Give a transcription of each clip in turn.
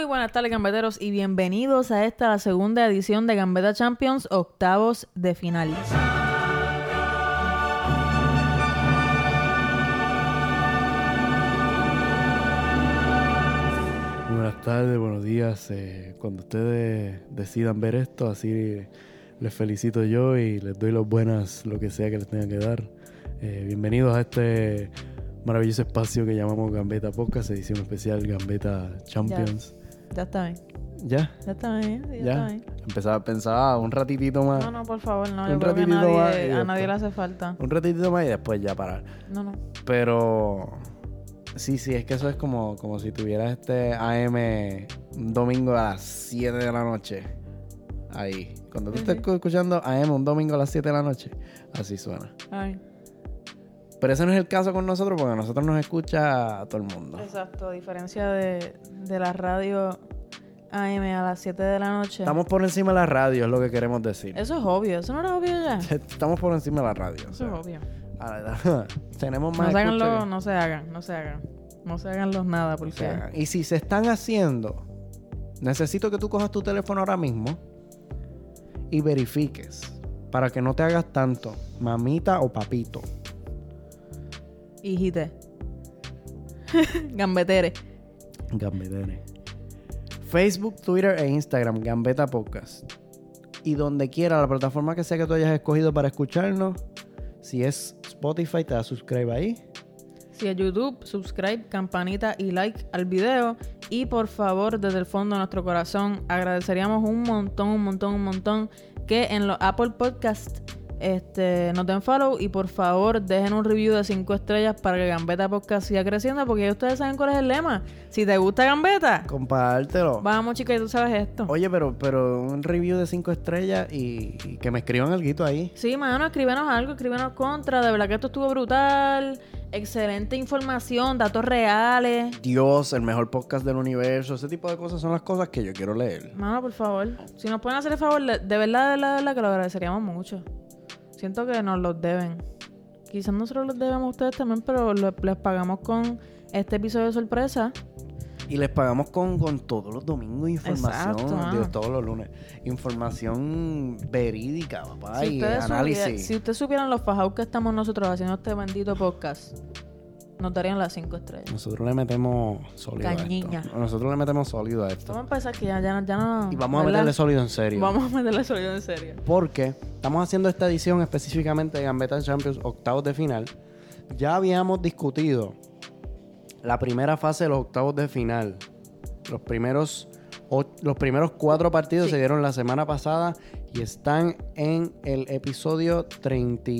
Muy buenas tardes, gambeteros, y bienvenidos a esta la segunda edición de Gambeta Champions, octavos de final. Buenas tardes, buenos días. eh, cuando ustedes decidan ver esto, así les felicito yo y les doy las buenas, lo que sea que les tenga que dar. Eh, bienvenidos a este maravilloso espacio que llamamos Gambeta Podcast, edición especial Gambeta Champions. Ya está bien. ¿Ya? Ya está bien. Ya, ¿Ya? está bien. Empezaba, pensaba un ratitito más. No, no, por favor, no. Un Yo creo que ratitito más nadie, a nadie le hace falta. Un ratitito más y después ya parar. No, no. Pero sí, sí, es que eso es como, como si tuvieras este AM un domingo a las 7 de la noche. Ahí. Cuando tú estés escuchando AM un domingo a las 7 de la noche, así suena. Ay, Pero ese no es el caso con nosotros porque a nosotros nos escucha todo el mundo. exacto. A diferencia de, de la radio AM a las 7 de la noche. Estamos por encima de la radio, es lo que queremos decir. Eso es obvio. Eso no era obvio ya. Estamos por encima de la radio. o Eso es obvio. ahora, tenemos No más se hagan los, que- no se hagan, no se hagan. No se hagan los nada, porque... sea, y si se están haciendo, necesito que tú cojas tu teléfono ahora mismo y verifiques para que no te hagas tanto, mamita o papito. Hijite. Gambetere. Gambetene. Facebook, Twitter e Instagram, Gambeta Podcast. Y donde quiera, la plataforma que sea que tú hayas escogido para escucharnos, si es Spotify, te das subscribe ahí. Si es YouTube, subscribe, campanita y like al video. Y por favor, desde el fondo de nuestro corazón, agradeceríamos un montón, un montón, un montón que en los Apple Podcast este, nos den follow y por favor dejen un review de 5 estrellas para que Gambeta Podcast siga creciendo porque ya ustedes saben cuál es el lema. Si te gusta Gambeta, Compártelo. vamos chicas, tú sabes esto. Oye, pero, pero un review de 5 estrellas y, y que me escriban algo ahí. Sí, mano, escríbenos algo, escríbenos contra. De verdad que esto estuvo brutal. Excelente información, datos reales. Dios, el mejor podcast del universo. Ese tipo de cosas son las cosas que yo quiero leer. Mano, por favor. Si nos pueden hacer el favor, de de verdad, de verdad, de verdad que lo agradeceríamos mucho. Siento que nos los deben. Quizás nosotros los debemos a ustedes también, pero lo- les pagamos con este episodio de sorpresa. Y les pagamos con, con todos los domingos información. Exacto, digo, todos los lunes. Información verídica, papá. Si y análisis. si ustedes supieran los fajados que estamos nosotros haciendo este bendito podcast, nos darían las cinco estrellas. Nosotros le metemos sólido Cañiña. a esto. Nosotros le metemos sólido a esto. Vamos a empezar que ya, ya, ya no... Y vamos a meterle sólido en serio. Vamos a meterle sólido en serio. Porque estamos haciendo esta edición específicamente de Gambeta Champions octavos de final. Ya habíamos discutido la primera fase de los octavos de final. Los primeros, los primeros cuatro partidos Sí. se dieron la semana pasada y están en el episodio 30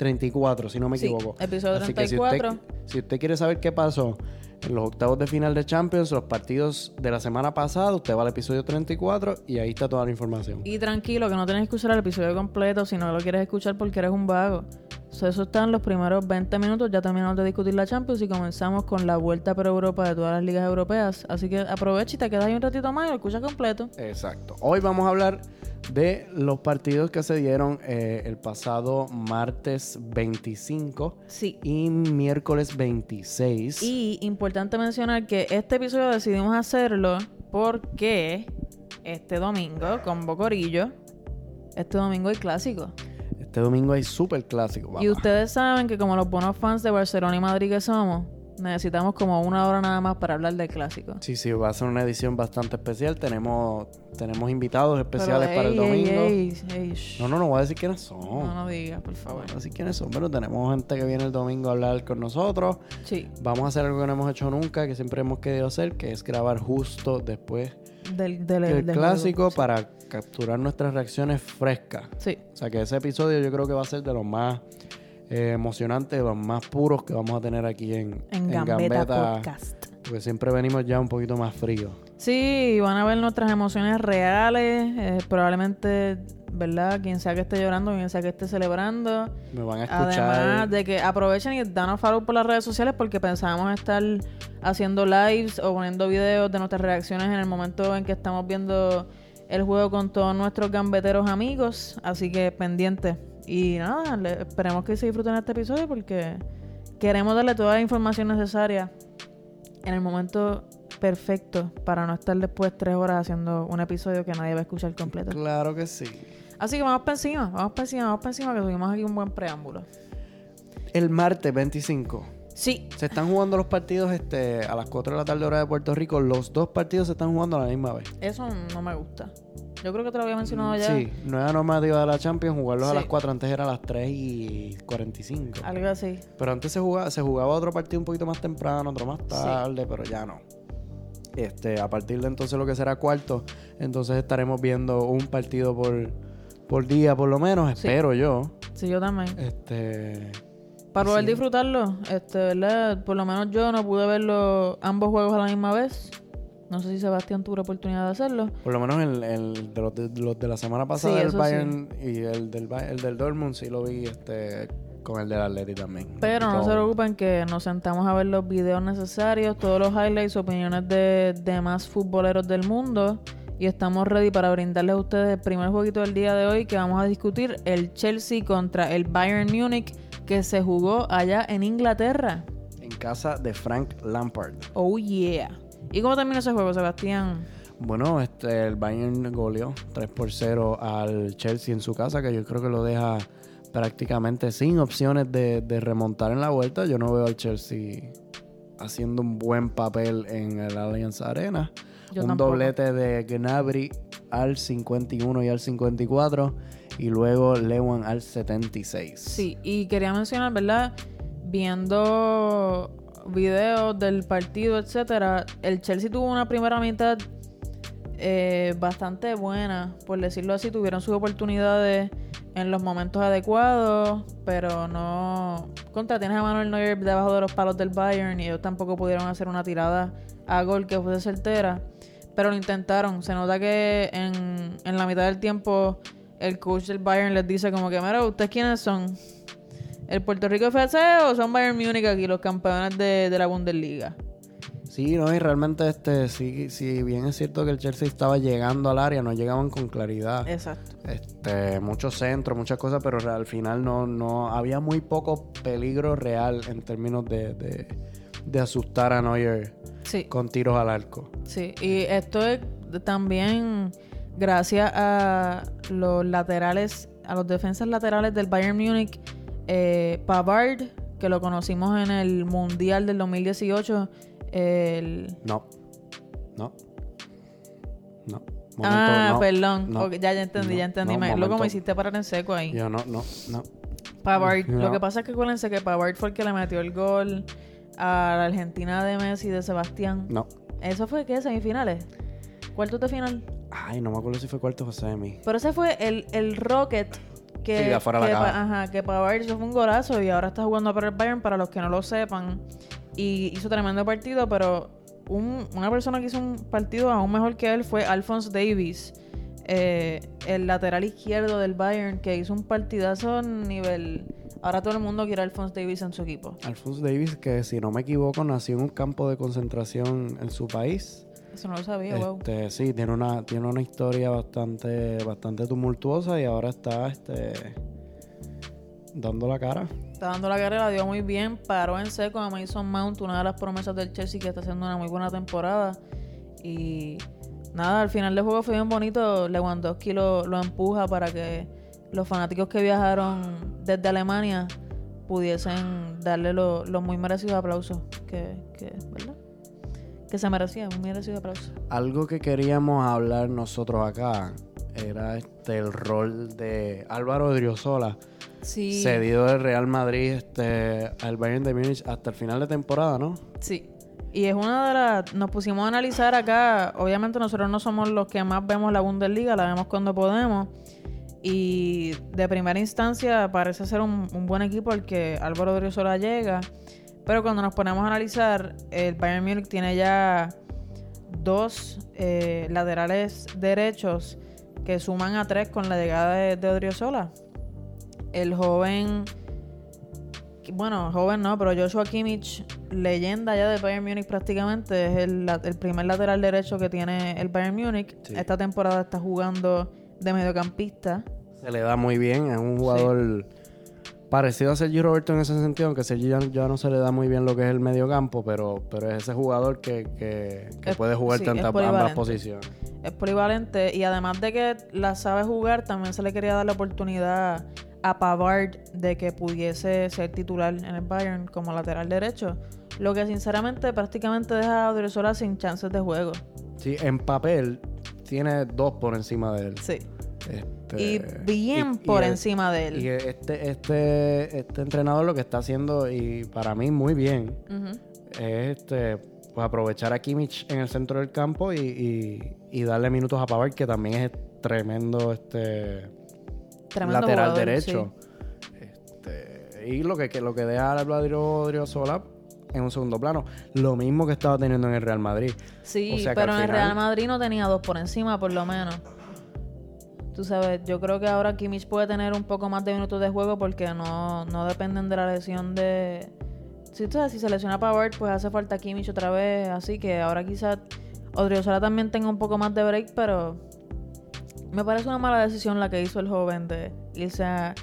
34, si no me Sí, equivoco. episodio Así que si 34. usted, si usted quiere saber qué pasó en los octavos de final de Champions, los partidos de la semana pasada, usted va al episodio 34 y ahí está toda la información. Y tranquilo, que no tienes que escuchar el episodio completo si no lo quieres escuchar porque eres un vago. So, eso está en los primeros 20 minutos. Ya terminamos de discutir la Champions y comenzamos con la vuelta por Europa de todas las ligas europeas. Así que aprovecha y te quedas ahí un ratito más y lo escuchas completo. Exacto. Hoy vamos a hablar de los partidos que se dieron eh, el pasado martes 25 Sí. y miércoles 26. Y importante mencionar que este episodio decidimos hacerlo porque este domingo, con Bocorillo, este domingo hay clásico. Este domingo hay súper clásico. Y ustedes saben que como los buenos fans de Barcelona y Madrid que somos, necesitamos como una hora nada más para hablar del clásico. Sí, sí, va a ser una edición bastante especial. Tenemos, tenemos invitados especiales Pero, para el ey, domingo. ey, ey. No, no, no voy a decir quiénes son. No, no digas, por favor. No voy a decir quiénes son, pero tenemos gente que viene el domingo a hablar con nosotros. Sí, Vamos a hacer algo que no hemos hecho nunca, que siempre hemos querido hacer, que es grabar justo después del, del, del del clásico juego. para capturar nuestras reacciones frescas. Sí, O sea que ese episodio yo creo que va a ser de los más eh, emocionantes, de los más puros que vamos a tener aquí en, en en Gambeta, Podcast. Porque siempre venimos ya un poquito más fríos. Sí, van a ver nuestras emociones reales. eh, probablemente, ¿verdad? Quien sea que esté llorando, quien sea que esté celebrando. Me van a escuchar. Además de que aprovechen y danos follow por las redes sociales porque pensábamos estar haciendo lives o poniendo videos de nuestras reacciones en el momento en que estamos viendo el juego con todos nuestros gambeteros amigos. Así que pendiente. Y nada, esperemos que se disfruten este episodio porque queremos darle toda la información necesaria en el momento perfecto para no estar después tres horas haciendo un episodio que nadie va a escuchar completo. Claro que sí. Así que vamos para encima, vamos para encima, vamos para encima, que tuvimos aquí un buen preámbulo. El martes 25. Sí, Se están jugando los partidos este, a las 4 de la tarde hora de Puerto Rico. Los dos partidos se están jugando a la misma vez. eso no me gusta. Yo creo que te lo había mencionado ya. Sí, nueva normativa de la Champions, jugarlos a las 4, antes era a las 3 y 45. Algo así. Pero antes se jugaba, se jugaba otro partido un poquito más temprano, otro más Sí. tarde, pero ya no. Este, a partir de entonces lo que será cuarto, entonces estaremos viendo un partido por, por día por lo menos, Sí. espero yo. Sí, yo también. Este, Para poder Sí. disfrutarlo, este, ¿verdad? Por lo menos yo no pude verlo ambos juegos a la misma vez. No sé si Sebastián tuvo la oportunidad de hacerlo. por lo menos el, el de, los de, los de la semana pasada Sí, del Bayern y el del, el del Dortmund sí lo vi este, con el del Atleti también. Pero no se preocupen que nos sentamos a ver los videos necesarios, todos los highlights, opiniones de demás futboleros del mundo. Y estamos ready para brindarles a ustedes el primer jueguito del día de hoy que vamos a discutir, el Chelsea contra el Bayern Múnich que se jugó allá en Inglaterra. En casa de Frank Lampard. Oh yeah. ¿Y cómo terminó ese juego, Sebastián? Bueno, este, el Bayern goleó 3 por 0 al Chelsea en su casa, que yo creo que lo deja prácticamente sin opciones de, de remontar en la vuelta. Yo no veo al Chelsea haciendo un buen papel en el Allianz Arena. Yo un tampoco. doblete de Gnabry al 51 y al 54 y luego Lewan al 76. Sí, y quería mencionar, ¿verdad? Viendo videos del partido, etcétera, el Chelsea tuvo una primera mitad eh, bastante buena, por decirlo así, tuvieron sus oportunidades en los momentos adecuados, pero no contra tienes a Manuel Neuer debajo de los palos del Bayern y ellos tampoco pudieron hacer una tirada a gol que fuese certera, pero lo intentaron. Se nota que en, en la mitad del tiempo el coach del Bayern les dice como que, mira, ¿ustedes quiénes son? ¿El Puerto Rico FC o son Bayern Múnich aquí, los campeones de, de la Bundesliga? Sí, no, y realmente este, sí, sí, bien es cierto que el Chelsea estaba llegando al área, no llegaban con claridad. Exacto. Este, muchos centros, muchas cosas, pero al final no, no había muy poco peligro real en términos de, de, de asustar a Neuer Sí. con tiros al arco. Sí, y esto es también gracias a los laterales, a los defensas laterales del Bayern Múnich, eh, Pavard, que lo conocimos en el Mundial del 2018, el... No, no, no. ah, no. perdón, no, ya, ya entendí, no, ya entendí. no, me, luego me momento. hiciste parar en seco ahí. Yo no, no, no. Pavard, lo que pasa es que acuérdense que Pavard fue el que le metió el gol a la Argentina de Messi y de Sebastián. No. ¿Eso fue qué? ¿Semifinales? ¿Cuartos de final? Ay, no me acuerdo si fue cuarto o semi. Pero ese fue el, el Rocket que, Sí, de afuera que la ajá, que Pavard hizo fue un golazo y ahora está jugando para el Bayern para los que no lo sepan. Y hizo tremendo partido, pero un- una persona que hizo un partido aún mejor que él fue Alphonse Davis, eh, el lateral izquierdo del Bayern, que hizo un partidazo nivel... Ahora todo el mundo quiere a Alphonse Davis en su equipo. Alphonse Davis, que si no me equivoco, nació en un campo de concentración en su país. Eso no lo sabía, wow. Este, sí, tiene una, tiene una historia bastante, bastante tumultuosa y ahora está este, dando la cara. Está dando la carrera, dio muy bien, paró en seco a Mason Mount, una de las promesas del Chelsea que está haciendo una muy buena temporada. Y nada, al final del juego fue bien bonito. Lewandowski lo, lo empuja para que los fanáticos que viajaron desde Alemania pudiesen darle lo- los muy merecidos aplausos que, que, ¿verdad? Que se merecía, un merecido aplauso. Algo que queríamos hablar nosotros acá era este el rol de Álvaro Odriozola, Sí. cedido del Real Madrid este, al Bayern de Múnich hasta el final de temporada, ¿no? Sí. Y es una de las... Nos pusimos a analizar acá. Obviamente nosotros no somos los que más vemos la Bundesliga, la vemos cuando podemos. Y de primera instancia parece ser un, un buen equipo el que Álvaro Odriozola llega. Pero cuando nos ponemos a analizar, el Bayern Múnich tiene ya dos eh, laterales derechos que suman a tres con la llegada de, de Odriozola. El joven bueno, joven no, pero Joshua Kimmich, leyenda ya de Bayern Múnich prácticamente, es el, el primer lateral derecho que tiene el Bayern Múnich. Sí. Esta temporada está jugando de mediocampista. Se le da muy bien, es un jugador Parecido a Sergio Roberto en ese sentido, aunque Sergio ya, ya no se le da muy bien lo que es el medio campo, pero, pero es ese jugador que, que, que Es- puede jugar sí, tantas ambas posiciones. Es polivalente y además de que la sabe jugar, también se le quería dar la oportunidad a Pavard de que pudiese ser titular en el Bayern como lateral derecho. Lo que sinceramente prácticamente deja a Odriozola sin chances de juego. Sí, en papel tiene dos por encima de él. Sí. Este, Y bien y- y por el- encima de él. Y este, este, este entrenador lo que está haciendo, y para mí muy bien, es este, pues aprovechar a Kimmich en el centro del campo y, y- darle minutos a Pavard, que también es tremendo este Tremendo lateral jugador, derecho. Este, y lo que, que- lo que deja a Vladimir Sola en un segundo plano. Lo mismo que estaba teniendo en el Real Madrid. Sí, O sea que pero en el Real Madrid no tenía dos por encima, por lo menos. Tú sabes, yo creo que ahora Kimmich puede tener un poco más de minutos de juego porque no, no dependen de la lesión de... Si, tú sabes, si se lesiona Pavard, pues hace falta Kimmich otra vez. Así que ahora quizás Odriozola también tenga un poco más de break, pero me parece una mala decisión la que hizo el joven de irse a,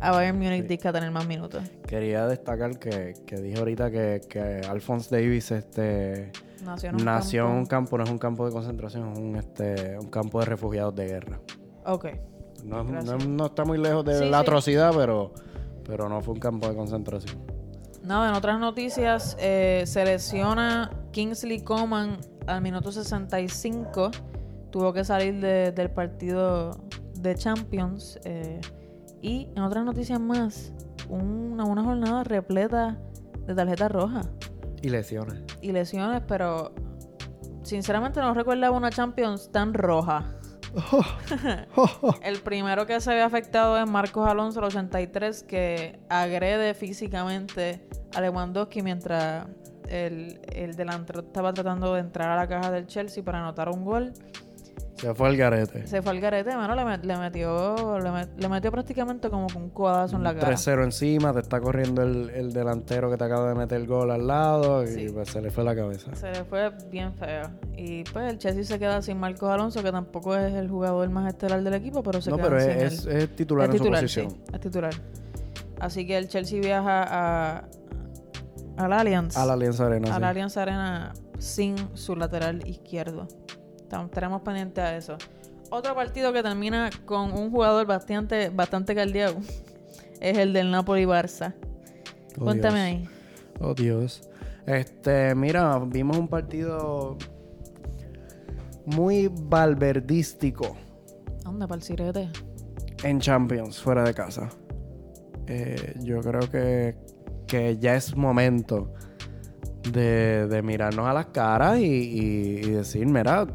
a Bayern Munich Sí. a tener más minutos. Quería destacar que, que dije ahorita que, que Alphonse Davis este, Nació en un nació en un campo- campo, no es un campo de concentración, es un, este, un campo de refugiados de guerra. Ok. No, no, no está muy lejos de Sí, la sí. atrocidad, pero, pero no fue un campo de concentración. Nada, en otras noticias, eh, se lesiona Kingsley Coman al minuto 65. Tuvo que salir de- del partido de Champions. eh, y en otras noticias más, una, una jornada repleta de tarjetas rojas Y lesiones. y lesiones, pero sinceramente no recordaba una Champions tan roja. El primero que se ve afectado es Marcos Alonso, el 83, que agrede físicamente a Lewandowski mientras el, el delantero estaba tratando de entrar a la caja del Chelsea para anotar un gol. Se fue al garete. Se fue al garete, mano, le, met- le metió le, met- le metió prácticamente como con un codazo en la cara. 3-0 encima, te está corriendo el, el delantero que te acaba de meter el gol al lado Sí. y pues se le fue la cabeza. Se le fue bien feo. Y pues el Chelsea se queda sin Marcos Alonso, que tampoco es el jugador más estelar del equipo, pero se No, queda pero sin es, él. es, titular es en titular, su posición. sí, es titular. Así que el Chelsea viaja a al Allianz. A la Alianza Arena. al sí. Allianz Arena sin su lateral izquierdo. Estaremos pendientes a eso. Otro partido que termina con un jugador bastante, bastante cardíaco es el del Napoli-Barça. Oh, Cuéntame Dios. ahí. Oh, Dios. Este, mira, vimos un partido muy valverdístico ¿Dónde, para el en Champions, fuera de casa. Eh, yo creo que, que ya es momento de, de mirarnos a las caras y, y- y decir, mira,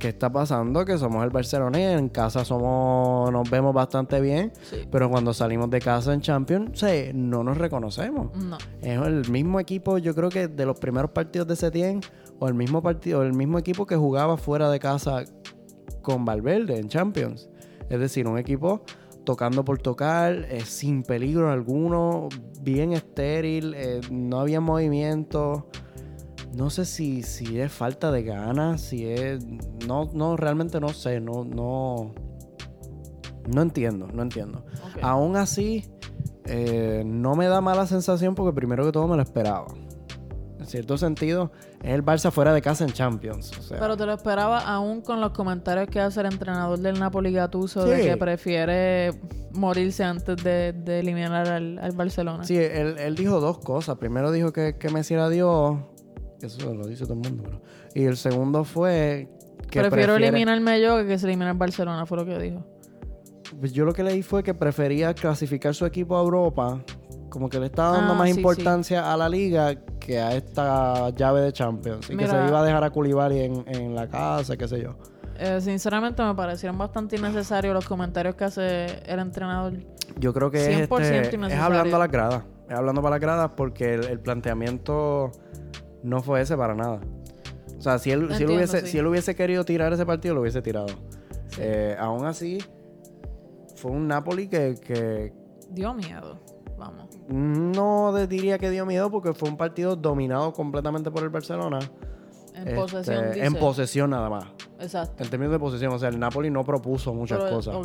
¿qué está pasando? Que somos el Barcelona en casa somos, nos vemos bastante bien, Sí. pero cuando salimos de casa en Champions, sí, no nos reconocemos. No. Es el mismo equipo, yo creo que de los primeros partidos de Setién, o el mismo partido, el mismo equipo que jugaba fuera de casa con Valverde en Champions. Es decir, un equipo tocando por tocar, eh, sin peligro alguno, bien estéril, eh, no había movimiento. No sé si, si es falta de ganas, si es. No, no, realmente no sé, no, no. No entiendo, no entiendo. Ok. Aún así, eh, no me da mala sensación porque primero que todo me lo esperaba. En cierto sentido, es el Barça fuera de casa en Champions. O sea, Pero te lo esperaba aún con los comentarios que hace el entrenador del Napoli Gattuso de Sí. que prefiere morirse antes de, de eliminar al, al Barcelona. sí, él, él dijo dos cosas. Primero dijo que, que Messi era Dios. Eso lo dice todo el mundo. pero- Y el segundo fue que Prefiero prefiere- eliminarme yo que que se elimine el Barcelona, fue lo que dijo. Pues yo lo que leí fue que prefería clasificar su equipo a Europa. Como que le estaba dando Ah, más sí, importancia a la liga que a esta llave de Champions. Y que se iba a dejar a Koulibaly en, en la casa, qué sé yo. Eh, sinceramente me parecieron bastante innecesarios los comentarios que hace el entrenador. Yo creo que es, 100% este, es hablando a las gradas. Es hablando para las gradas porque el, el planteamiento no fue ese para nada. O sea, si él, si él, hubiese, sí. si él hubiese querido tirar ese partido, lo hubiese tirado. Sí. Eh, aún así, fue un Napoli que, que Dio miedo. Vamos. no diría que dio miedo porque fue un partido dominado completamente por el Barcelona. En Este, posesión, dice. En posesión nada más. Exacto. En términos de posesión. O sea, el Napoli no propuso muchas Pero, cosas.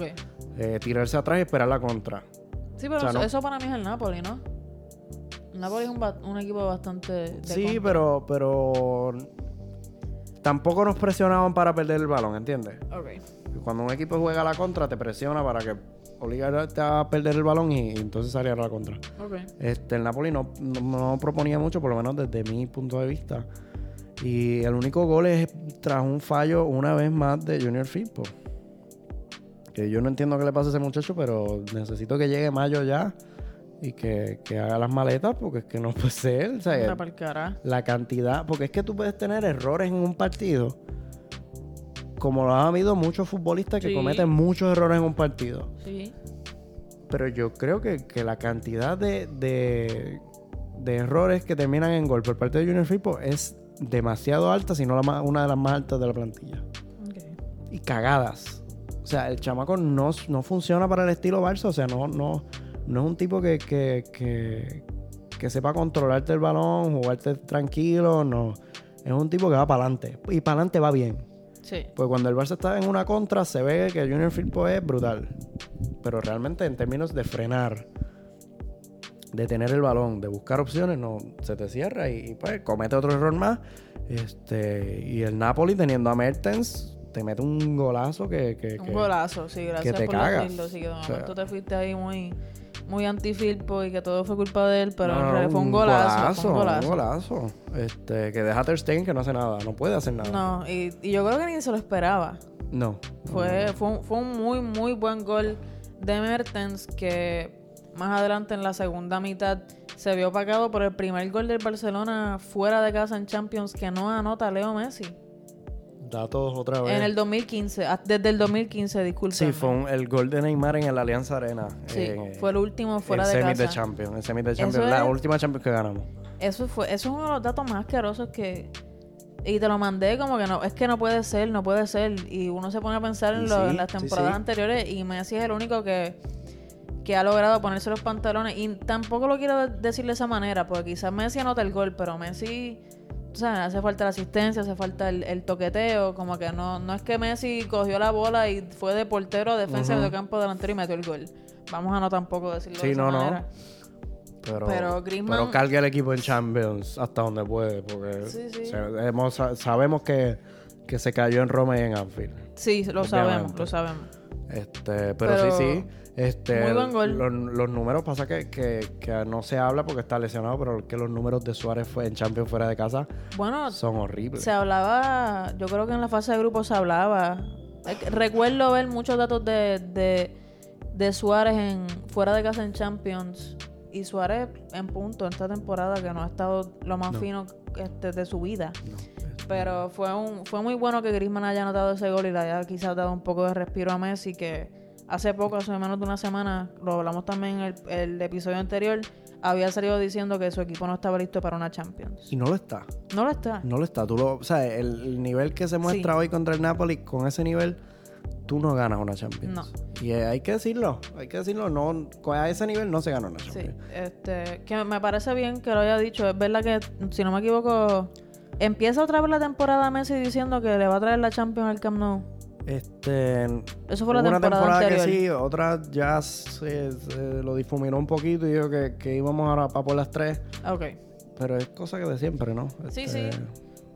Eh, tirarse atrás y esperar la contra. Sí, Sí, pero O sea, eso, no- eso para mí es el Napoli, ¿no? Napoli es un, un equipo bastante... de Sí, contra. pero, pero tampoco nos presionaban para perder el balón, ¿entiendes? Ok. Cuando un equipo juega a la contra, te presiona para que obligarte a perder el balón y, y entonces salir a la contra. Ok. Este, el Napoli no, no, no proponía mucho, por lo menos desde mi punto de vista. Y el único gol es tras un fallo una vez más de Junior Firpo. Que yo no entiendo qué le pasa a ese muchacho, pero necesito que llegue mayo ya y que, que haga las maletas porque es que no puede ser. O sea, la cantidad, porque es que tú puedes tener errores en un partido, como lo han habido muchos futbolistas que Sí. cometen muchos errores en un partido. Sí. Pero yo creo que, que la cantidad de, de, de errores que terminan en gol por parte de Junior Firpo es demasiado alta, si no una de las más altas de la plantilla. Ok. Y cagadas. O sea, el chamaco no, no funciona para el estilo Barça. O sea, no, no, no es un tipo que, que, que, que sepa controlarte el balón, jugarte tranquilo. No. Es un tipo que va para adelante. Y para adelante va bien. Sí. Pues cuando el Barça está en una contra, se ve que Junior Firpo es brutal. Pero realmente, en términos de frenar, de tener el balón, de buscar opciones, no se te cierra y, y, pues comete otro error más. Este, y el Napoli, teniendo a Mertens, te mete un golazo que. que- Un que- golazo, sí, gracias te por cagas. Sí, que de O sea- momento te fuiste ahí muy, muy anti-Filpo y que todo fue culpa de él, pero No, en no, realidad fue un golazo. fue un golazo. un golazo. Este, que deja a Ter Stegen que no hace nada, no puede hacer nada. No, y, y yo creo que ni se lo esperaba. No. Fue, fue, un, fue un muy, muy buen gol de Mertens que más adelante en la segunda mitad se vio opacado por el primer gol del Barcelona fuera de casa en Champions que no anota Leo Messi. Datos otra vez. En el 2015, ah, desde el 2015, disculpe. Sí, fue un- el gol de Neymar en el Alianza Arena. Sí, eh, fue el último fuera el de semis de. Champions. El semis de Eso Champions. La es- última Champions que ganamos. Eso fue, eso es uno de los datos más asquerosos que. Y te lo mandé como que no, es que no puede ser, no puede ser. Y uno se pone a pensar en, Y lo- sí, en las temporadas sí. anteriores y Messi es el único que, que ha logrado ponerse los pantalones. Y tampoco lo quiero de- decir de esa manera, porque quizás Messi anota el gol, pero Messi, o sea, hace falta la asistencia, hace falta el, el toqueteo, como que no, no es que Messi cogió la bola y fue de portero a defensa Ujú. de campo delantero y metió el gol. Vamos a no tampoco decirlo Sí, de esa no, no. Pero, Pero Griezmann- pero carga el equipo en Champions hasta donde puede. Porque Sí, sí. hemos- sabemos que, que se cayó en Roma y en Anfield. Sí, lo Obviamente. sabemos, lo sabemos. Este, pero, Pero sí, sí. Este, muy buen gol. Los, los números pasa que, que, que no se habla porque está lesionado, pero que los números de Suárez fue en Champions fuera de casa Bueno, son horribles. se hablaba, yo creo que en la fase de grupo se hablaba. Recuerdo ver muchos datos de, de, de Suárez en fuera de casa en Champions. Y Suárez en punto en esta temporada que no ha estado lo más No. fino este, de su vida. No, Pero fue un fue muy bueno que Griezmann haya anotado ese gol y le haya quizás dado un poco de respiro a Messi que hace poco, hace menos de una semana, lo hablamos también en el, el episodio anterior, había salido diciendo que su equipo no estaba listo para una Champions. Y no lo está. No lo está. No lo está. Tú lo, o sea, el, el nivel que se muestra Sí. hoy contra el Napoli, con ese nivel, tú no ganas una Champions. No. Y eh, hay que decirlo, hay que decirlo. No, a ese nivel no se gana una Sí, Champions. este, que me parece bien que lo haya dicho. Es verdad que, si no me equivoco, empieza otra vez la temporada Messi diciendo que le va a traer la Champions al Camp Nou. Este, Eso fue la hubo una temporada, temporada anterior. que sí, otra ya se, se lo difuminó un poquito y dijo que, que íbamos ahora para por las tres. Ok. Pero es cosa que de siempre, ¿no? Sí, Este, sí.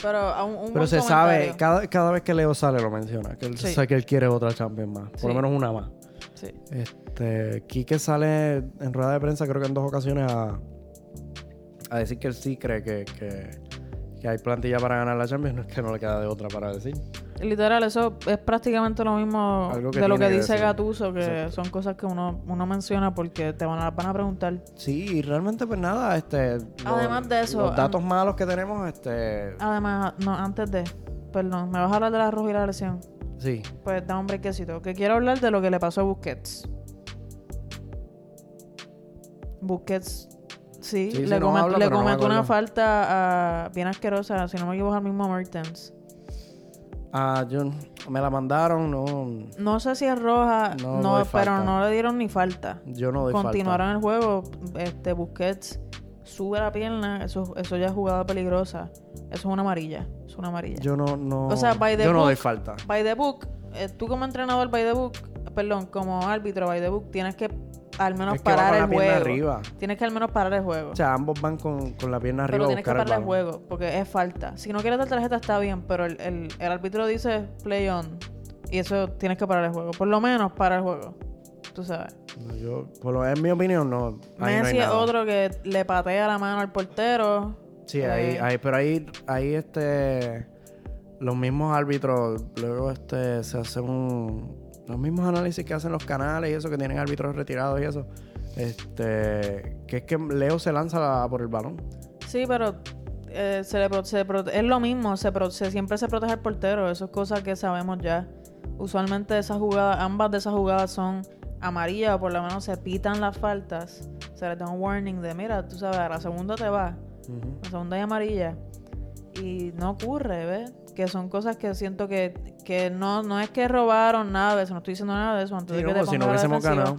Pero a un, un Pero se sabe, cada, cada vez que Leo sale lo menciona, que él Sí. sabe que él quiere otra Champions más, por Sí. lo menos una más. Sí. Este, Quique sale en rueda de prensa, creo que en dos ocasiones, a, a decir que él sí cree que, que, que hay plantilla para ganar la Champions, no es que no le queda de otra para decir. Literal, eso es prácticamente lo mismo Algo que de lo que dice decir. Gatuso, que Exacto. son cosas que uno, uno menciona porque te van a, van a preguntar. Sí, y realmente pues nada, este... los- Además de eso, Los datos malos que tenemos, este... Además, no, antes de, perdón, me vas a hablar de la roja y la lesión. Sí, Pues da un brequecito. Que quiero hablar de lo que le pasó a Busquets. Busquets, sí, le, no comet- habla, le no cometió una falta a- bien asquerosa, si no me equivoco, al mismo Mertens. Ah, yo, me la mandaron, no... No sé si es roja, No no, doy pero no le dieron ni falta. Yo no doy Continuaron falta. el juego, este Busquets sube la pierna, eso, eso ya es jugada peligrosa. Eso es una amarilla, es una amarilla. Yo no, no... O sea, by the yo no book- doy falta. By the book, eh, tú como entrenador by the book, perdón, como árbitro by the book, tienes que al menos Es que va parar el juego. arriba. Tienes que al menos parar el juego. O sea, ambos van con, con la pierna arriba pero tienes que el parar el juego, porque es falta. Si no quieres dar tarjeta está bien, pero el, el, el árbitro dice play on. Y eso tienes que parar el juego. Por lo menos para el juego. Tú sabes. No, Yo, por lo en mi opinión, no. Ahí no Messi es otro que le patea la mano al portero. Sí, Eh, ahí, ahí, pero ahí, ahí este, los mismos árbitros, luego este, se hacen un, los mismos análisis que hacen los canales y eso, que tienen árbitros retirados y eso, este, que es que Leo se lanza la- por el balón. Sí, pero eh, se le se es lo mismo. Se, siempre se protege al portero. Eso es cosa que sabemos ya. Usualmente esas jugadas, ambas de esas jugadas son amarillas o por lo menos se pitan las faltas. Se les da un warning de, mira, tú sabes, a la segunda te va. La segunda es amarilla. Y no ocurre, ¿ves? Que son cosas que siento que, que no, no es que robaron nada de eso. No estoy diciendo nada de eso antes Sí, de que te si no hubiésemos ganado.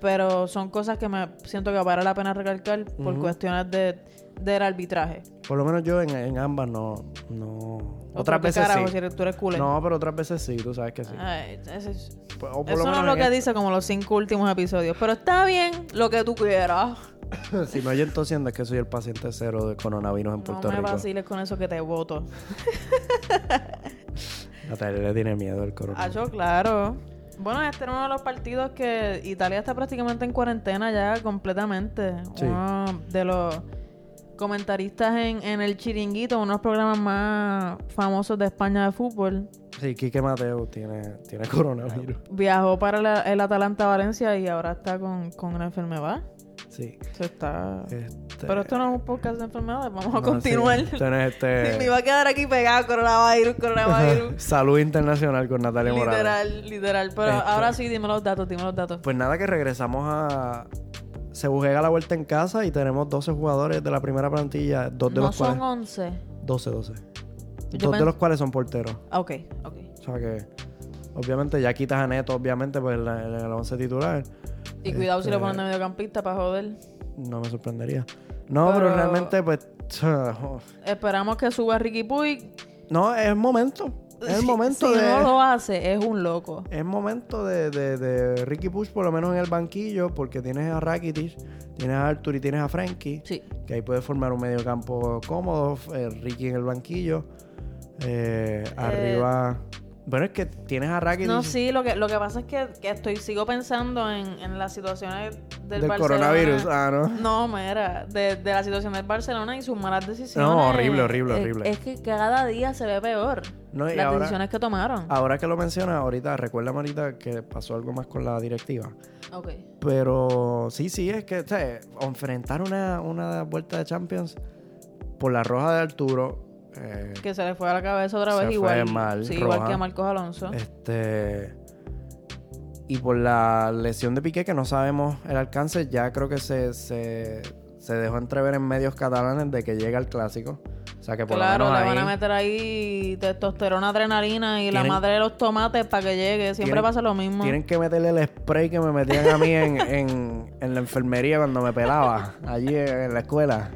Pero son cosas que me siento que vale la pena recalcar por cuestiones de, del arbitraje. Por lo menos yo en, en ambas no, no, ¿O otras veces carajo, sí. si tú eres culé? No, pero otras veces sí, tú sabes que sí. Ay, ese es- o por eso no es lo que este- dice como los cinco últimos episodios. Pero está bien lo que tú quieras. Si me oyen tosiendo es que soy el paciente cero de coronavirus en No Puerto me Rico. vaciles con eso que te voto. Natalia le tiene miedo al Ah, coronavirus. yo, claro. Bueno, este era uno de los partidos que Italia está prácticamente en cuarentena ya completamente. Sí. Uno de los comentaristas en, en el Chiringuito, uno de los programas más famosos de España de fútbol, Sí, Quique Mateo tiene, tiene coronavirus. viajó para la- el Atalanta Valencia y ahora está con, con una enfermedad. Sí. Eso está... Este, Pero esto no es un podcast de enfermedades, vamos a no, continuar. sí, no es este- Sí, me iba a quedar aquí pegado, coronavirus, coronavirus. Salud internacional con Natalia Morales. literal, literal. Pero Este- ahora sí, dime los datos, dime los datos. Pues nada, que regresamos a. Se bujega la vuelta en casa y tenemos 12 jugadores de la primera plantilla, dos de no los son cuales. 11. 12, 12. Yo dos de los cuales son porteros. Ah, Ok, ok. O sea que. Obviamente ya quitas a Neto, obviamente, pues en en el 11 titular. Y cuidado si lo Este- ponen de mediocampista para joder. No me sorprendería. No, pero, Pero- realmente, pues. Esperamos que suba Ricky Puig. No, es momento. Es el Si- momento si de. no lo hace, es un loco. Es momento de, de, de Ricky Push, por lo menos en el banquillo, porque tienes a Rakitic, tienes a Arthur y tienes a Frankie, Sí. que ahí puedes formar un medio campo cómodo. eh, Ricky en el banquillo. eh, arriba. Bueno, es que tienes a Rakitic No, sí, lo que, lo que pasa es que, que estoy, sigo pensando en, en las situaciones del, del Barcelona. coronavirus. Ah, ¿no? No, mira, de, de la situación del Barcelona y sus malas decisiones. No, horrible, horrible, horrible. Es, que cada día se ve peor. No, y las ahora- decisiones que tomaron. Ahora que lo mencionas, ahorita, recuérdame ahorita que pasó algo más con la directiva. Ok. Pero sí, sí, es que o sea, enfrentar una, una vuelta de Champions por la roja de Arturo. Eh, Que se le fue a la cabeza otra vez igual. mal, sí, igual que a Marcos Alonso. Este. Y por la lesión de Piqué, que no sabemos el alcance, ya creo que se, se, se dejó entrever en medios catalanes de que llega el clásico. O sea que por Claro, lo le van a meter ahí testosterona, adrenalina y la madre de los tomates para que llegue. Siempre tienen- pasa lo mismo. tienen que meterle el spray que me metían a mí en, en, en la enfermería cuando me pelaba, allí en la escuela.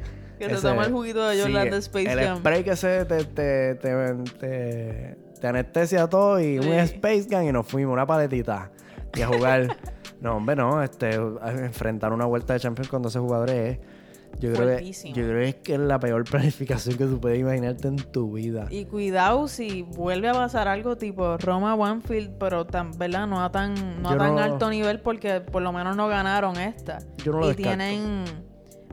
Que se Ese- toma el juguito de Jordan de Space el Jam. spray que se te, te, te, te- te anestesia todo y un Sí. Space Gun y nos fuimos, una paletita. Y a jugar. no, hombre, no. Este, enfrentar una vuelta de Champions con 12 jugadores es. Yo creo, que, yo creo que es la peor planificación que tú puedes imaginarte en tu vida. Y cuidado si vuelve a pasar algo tipo Roma Wanfield, pero tan, ¿verdad? No a tan, no a tan no- alto nivel porque por lo menos no ganaron esta. Yo no lo y descarto. tienen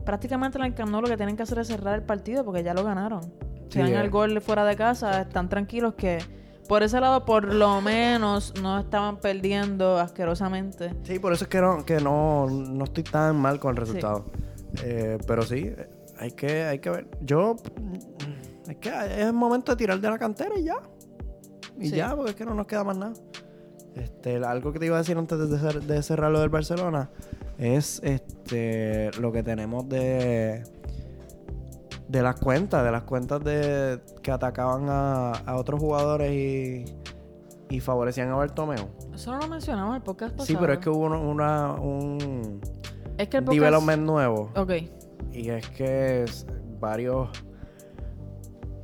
prácticamente en el Camp Nou lo que tienen que hacer es cerrar el partido porque ya lo ganaron. Si Sí, dan eh. el gol fuera de casa, están tranquilos que por ese lado por lo menos no estaban perdiendo asquerosamente. Sí, por eso es que no, que no, no estoy tan mal con el resultado. Eh, pero sí, hay que, hay que ver. Yo, es que es el momento de tirar de la cantera y ya. Y Sí. ya, porque es que no nos queda más nada. Este, algo que te iba a decir antes de, cer- de cerrar lo del Barcelona es este lo que tenemos de de las cuentas, de las cuentas de que atacaban a, a otros jugadores y, y favorecían a Bartomeu. Eso no lo mencionamos en el podcast pasado. Sí, pero es que hubo una, una- un es que el podcast... development nuevo. Ok. Y es que varios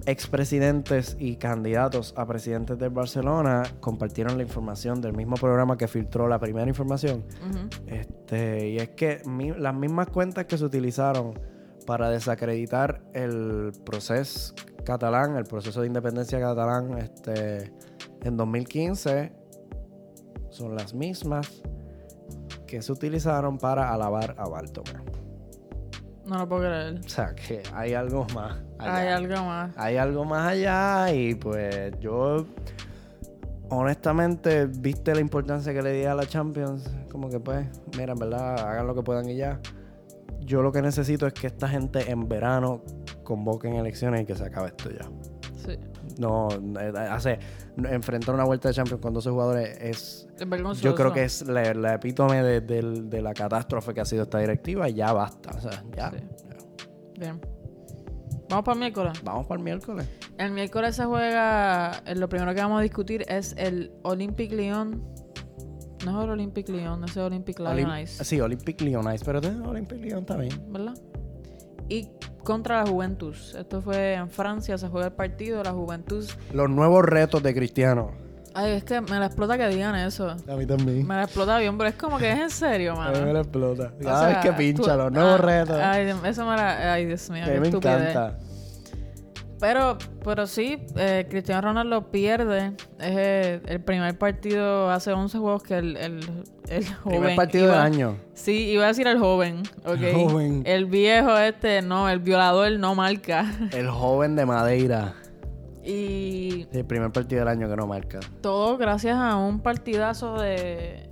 expresidentes y candidatos a presidentes del Barcelona compartieron la información del mismo programa que filtró la primera información. Este, y es que mi- las mismas cuentas que se utilizaron para desacreditar el proceso catalán, el proceso de independencia catalán este, en 2015, son las mismas que se utilizaron para alabar a Baltomeu. No lo puedo creer. O sea, que hay algo más. allá. Hay algo más. Hay algo más allá y pues yo honestamente viste la importancia que le di a la Champions, como que pues, mira, en verdad, hagan lo que puedan y ya. Yo lo que necesito es que esta gente en verano convoquen elecciones y que se acabe esto ya. Sí. No, eh, hace enfrentar una vuelta de Champions con 12 jugadores es Es yo creo que es la, la epítome de, de la catástrofe que ha sido esta directiva y ya basta, o sea, ya. Sí. Bien. Vamos para el miércoles. Vamos para el miércoles. El miércoles se juega. eh, Lo primero que vamos a discutir es el Olympic Lyon. No es el Olympic Lyon, es el Olympic Olim- Lions. Sí, Olympic Lyon Ice, pero de Olympic Lyon también. ¿verdad? Y contra la Juventus. Esto fue en Francia, se juega el partido, la Juventus. Los nuevos retos de Cristiano. Ay, es que me la explota que digan eso. A mí también. Me la explota bien, pero es como que es en serio, A mí me mano. la explota. O Cada vez sea, que pincha, tú- los nuevos ah, retos. Ay, eso me la. Ay, Dios mío. a mí me estupidez. encanta. Pero, pero sí, eh, Cristiano Ronaldo pierde. Es eh, el primer partido hace 11 juegos que el, el, el joven. Primer partido iba- del año. Sí, iba a decir el joven, ¿ok? El joven. El viejo este, no, el violador no marca. El joven de Madeira. Y El primer partido del año que no marca. todo gracias a un partidazo de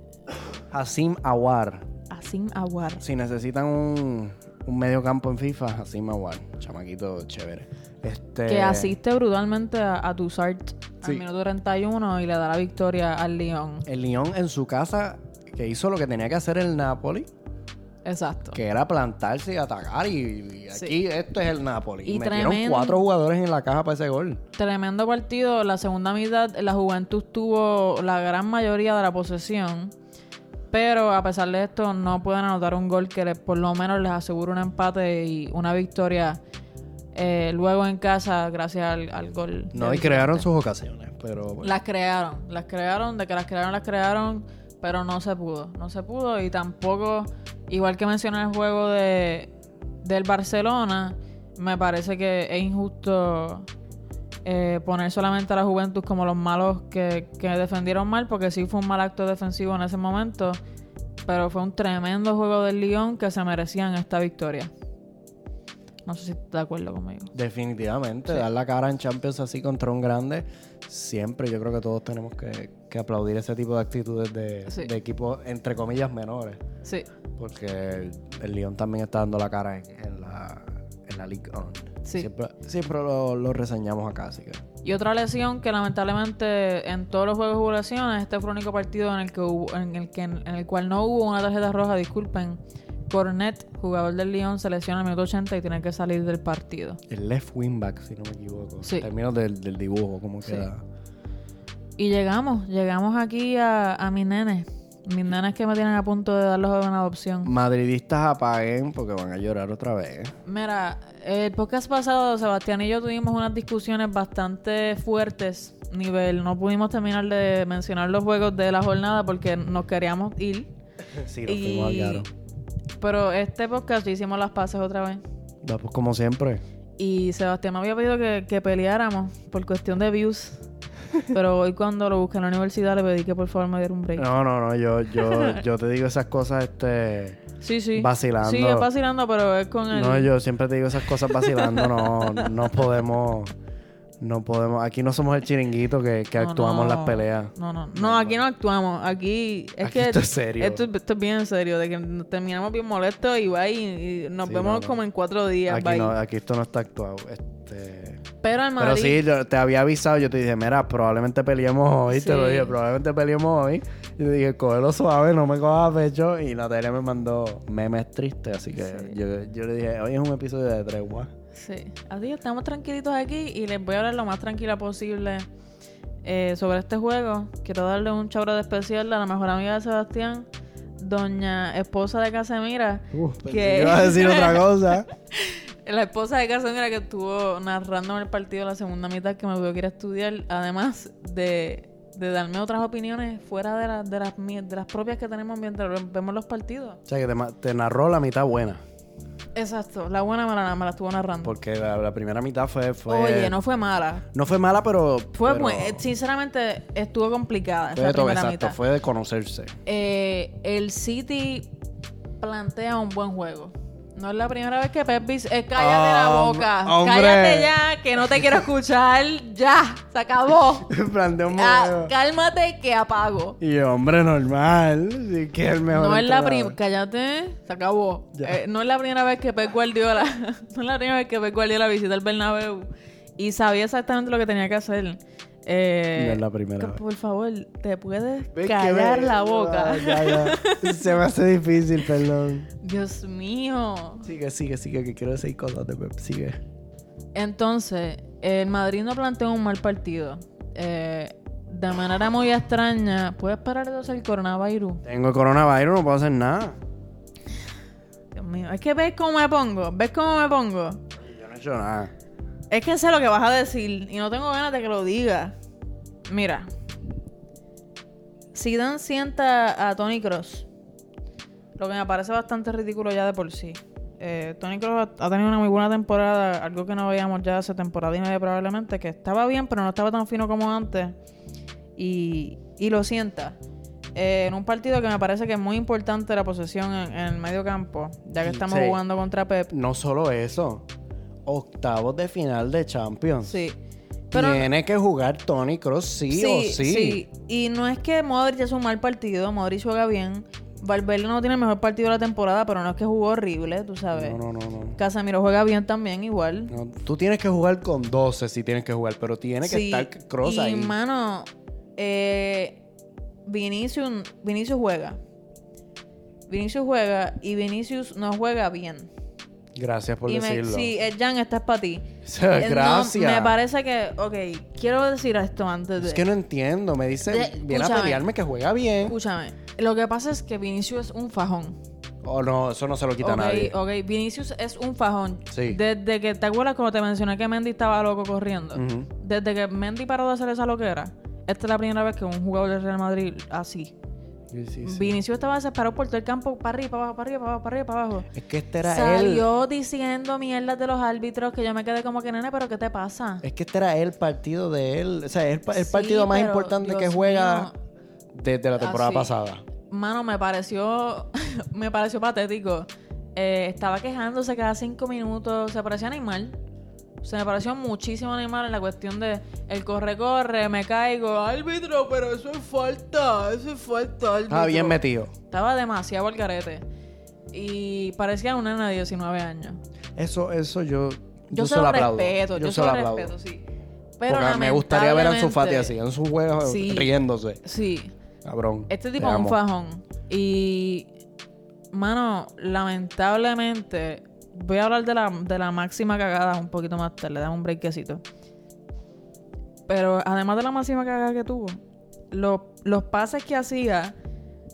Hasim Awar. Asim Aguar. Si necesitan un, un medio campo en FIFA, Hasim Awar. Chamaquito chévere. Este, Que asiste brutalmente a, a Tussart Sí. al minuto 31 y le da la victoria al Lyon. El Lyon en su casa, que hizo lo que tenía que hacer el Napoli, Exacto. que era plantarse y atacar. Y, y Sí. aquí esto es el Napoli. Y Y metieron tremendo- cuatro jugadores en la caja para ese gol. Tremendo partido. La segunda mitad, la Juventud tuvo la gran mayoría de la posesión. Pero a pesar de esto, no pueden anotar un gol que les- por lo menos les asegura un empate y una victoria eh, luego en casa gracias al, al gol. No, y crearon sus ocasiones, pero bueno. Las crearon, las crearon, de que las crearon, las crearon, pero no se pudo, no se pudo y tampoco, igual que mencioné el juego de del Barcelona, me parece que es injusto eh, poner solamente a la Juventus como los malos que, que defendieron mal, porque sí fue un mal acto defensivo en ese momento, pero fue un tremendo juego del Lyon que se merecían esta victoria. No sé si estás de acuerdo conmigo. Definitivamente, dar la cara en Champions así contra un grande, siempre yo creo que todos tenemos que, que aplaudir ese tipo de actitudes de, Sí. de equipos, entre comillas, menores. Sí, Porque el, el Lyon también está dando la cara en, en la, en la Ligue 1. Sí. Siempre, siempre lo, lo reseñamos acá, así que... Y otra lesión que lamentablemente en todos los juegos hubo lesiones. Este fue el único partido en el que hubo, en el que en el cual no hubo una tarjeta roja, disculpen. Cornet, jugador del Lyon, se lesiona el minuto 80 y tiene que salir del partido. El left wingback, si no me equivoco. Sí. En términos del, del dibujo, como Sí. queda. Y llegamos, llegamos aquí a, a mis nenes. Mis nenes que me tienen a punto de darlos en adopción. Madridistas apaguen porque van a llorar otra vez. Mira, el podcast pasado, Sebastián y yo tuvimos unas discusiones bastante fuertes. Nivel, no pudimos terminar de mencionar los juegos de la jornada porque nos queríamos ir. Sí, nos fuimos al Y-. Pero este podcast hicimos las paces otra vez. Va, pues como siempre. Y Sebastián me había pedido que, que peleáramos por cuestión de views. Pero hoy cuando lo busqué en la universidad le pedí que por favor me diera un break. No, no, no, yo, yo, yo te digo esas cosas, este... sí, sí. vacilando. Sí, es vacilando, pero es con el... No, yo siempre te digo esas cosas vacilando, no, no podemos, no podemos, aquí no somos el chiringuito que, que No, actuamos no. las peleas. No, no, no, aquí no actuamos. Aquí es Aquí que esto es serio. Esto, esto es bien serio, de que terminamos bien molestos y va y, y nos Sí, vemos como en cuatro días. Aquí aquí esto no está actuado, este... Pero el Pero sí, yo te había avisado, yo te dije, mira, probablemente peleemos hoy, te lo dije, probablemente peleemos hoy. Y te dije, cógelo suave, no me cojas a pecho. Y Natalia me mandó memes tristes, así que Sí. yo, yo le dije, hoy es un episodio de tregua. Sí, así que estamos tranquilitos aquí y les voy a hablar lo más tranquila posible eh, sobre este juego. Quiero darle un chabro de especial a la mejor amiga de Sebastián, doña esposa de Casemira. ¿Qué? que ibas a decir otra cosa. La esposa de Carson era que estuvo narrando el partido la segunda mitad que me tuvo que ir a estudiar, además de, de darme otras opiniones fuera de, la- de, las, de las propias que tenemos mientras vemos los partidos. O sea, que te, te narró la mitad buena. Exacto, la buena me la, me la estuvo narrando. Porque la, la primera mitad fue, fue... Oye, no fue mala. No fue mala, pero... Fue pero muy- sinceramente estuvo complicada fue esa de todo, exacto, mitad. fue de conocerse. Eh, el City plantea un buen juego. No es la primera vez que Pep dice, eh, cállate la Hom- boca, hombre. cállate ya, que no te quiero escuchar, ya, se acabó. Planteó un Ah, modelo. cálmate que apago. Y hombre, normal. Sí, que es el mejor No es la entrenador. primera, cállate, se acabó. Eh, no es la primera vez que Pep Guardiola, no es la primera vez que Pep Guardiola visita el Bernabéu y sabía exactamente lo que tenía que hacer. Eh, No es la primera vez. Por favor, te puedes callar la boca. Ah, ya, ya. Se me hace difícil, perdón. Dios mío. Sigue, sigue, sigue, que quiero decir cosas de Pep. Sigue. Entonces, el Madrid no planteó un mal partido. Eh, de manera muy extraña, ¿puedes parar de hacer el coronavirus? Tengo coronavirus, no puedo hacer nada. Dios mío, es que ves cómo me pongo, ves cómo me pongo. Yo no he hecho nada. Es que sé lo que vas a decir y no tengo ganas de que lo digas. Mira, Zidane sienta a Tony Cross, lo que me parece bastante ridículo ya de por sí. Eh, Tony Cross ha ha tenido una muy buena temporada, algo que no veíamos ya hace temporada y media probablemente, que estaba bien, pero no estaba tan fino como antes. Y, y lo sienta. Eh, en un partido que me parece que es muy importante la posesión en, en el medio campo, ya que estamos Sí. jugando contra Pep. No solo eso. Octavos de final de Champions. Sí. Pero, Tiene que jugar Tony Cross sí, o sí. Y no es que Modric es un mal partido, Modric juega bien. Valverde no tiene el mejor partido de la temporada, pero no es que jugó horrible, tú sabes. No, no, no, no. Casemiro juega bien también, igual. No, Tú tienes que jugar con 12 si tienes que jugar, pero tiene que Sí, estar Cross y, ahí. mano, eh, Vinicius, Vinicius juega. Vinicius juega y Vinicius no juega bien. Gracias por y me, decirlo. sí, eh, Jan, esta es para ti. Eh, no, Gracias. me parece que, ok, quiero decir esto antes de... Es que no entiendo. Me dice, viene a pelearme que juega bien. Escúchame, lo que pasa es que Vinicius es un fajón. O no, eso no se lo quita ok, nadie. ok, Vinicius es un fajón. Sí. Desde que, ¿te acuerdas cuando te mencioné que Mendy estaba loco corriendo? Desde que Mendy paró de hacer esa loquera, esta es la primera vez que un jugador del Real Madrid así. Sí, sí, sí. Vinicius estaba desesperado por todo el campo, para arriba, para abajo, para arriba, para abajo, para arriba, para abajo. Es que este era él. Salió diciendo mierdas de los árbitros que yo me quedé como que, nene, pero ¿qué te pasa? Es que este era el partido de él. O sea, el, el partido más importante que juega mío. desde la temporada Así. pasada. Mano, me pareció, me pareció patético. Eh, estaba quejándose cada cinco minutos, se parecía animal. Se me pareció muchísimo animal en la cuestión de el corre, corre, me caigo, árbitro, pero eso es falta, eso es falta, árbitro. Ah, bien metido. Estaba demasiado al garete. Y parecía un nena de 19 años. Eso, eso yo. Yo, se se lo aplaudo. respeto, yo, se lo respeto, sí. Pero Porque me gustaría ver a Ansu Fati lamentablemente- así, en su juego Sí. riéndose. Sí, Cabrón. Este te tipo es un fajón. Y, mano, lamentablemente, voy a hablar de la, de la máxima cagada un poquito más tarde, dame un breakcito. Pero además de la máxima cagada que tuvo, lo- los pases que hacía,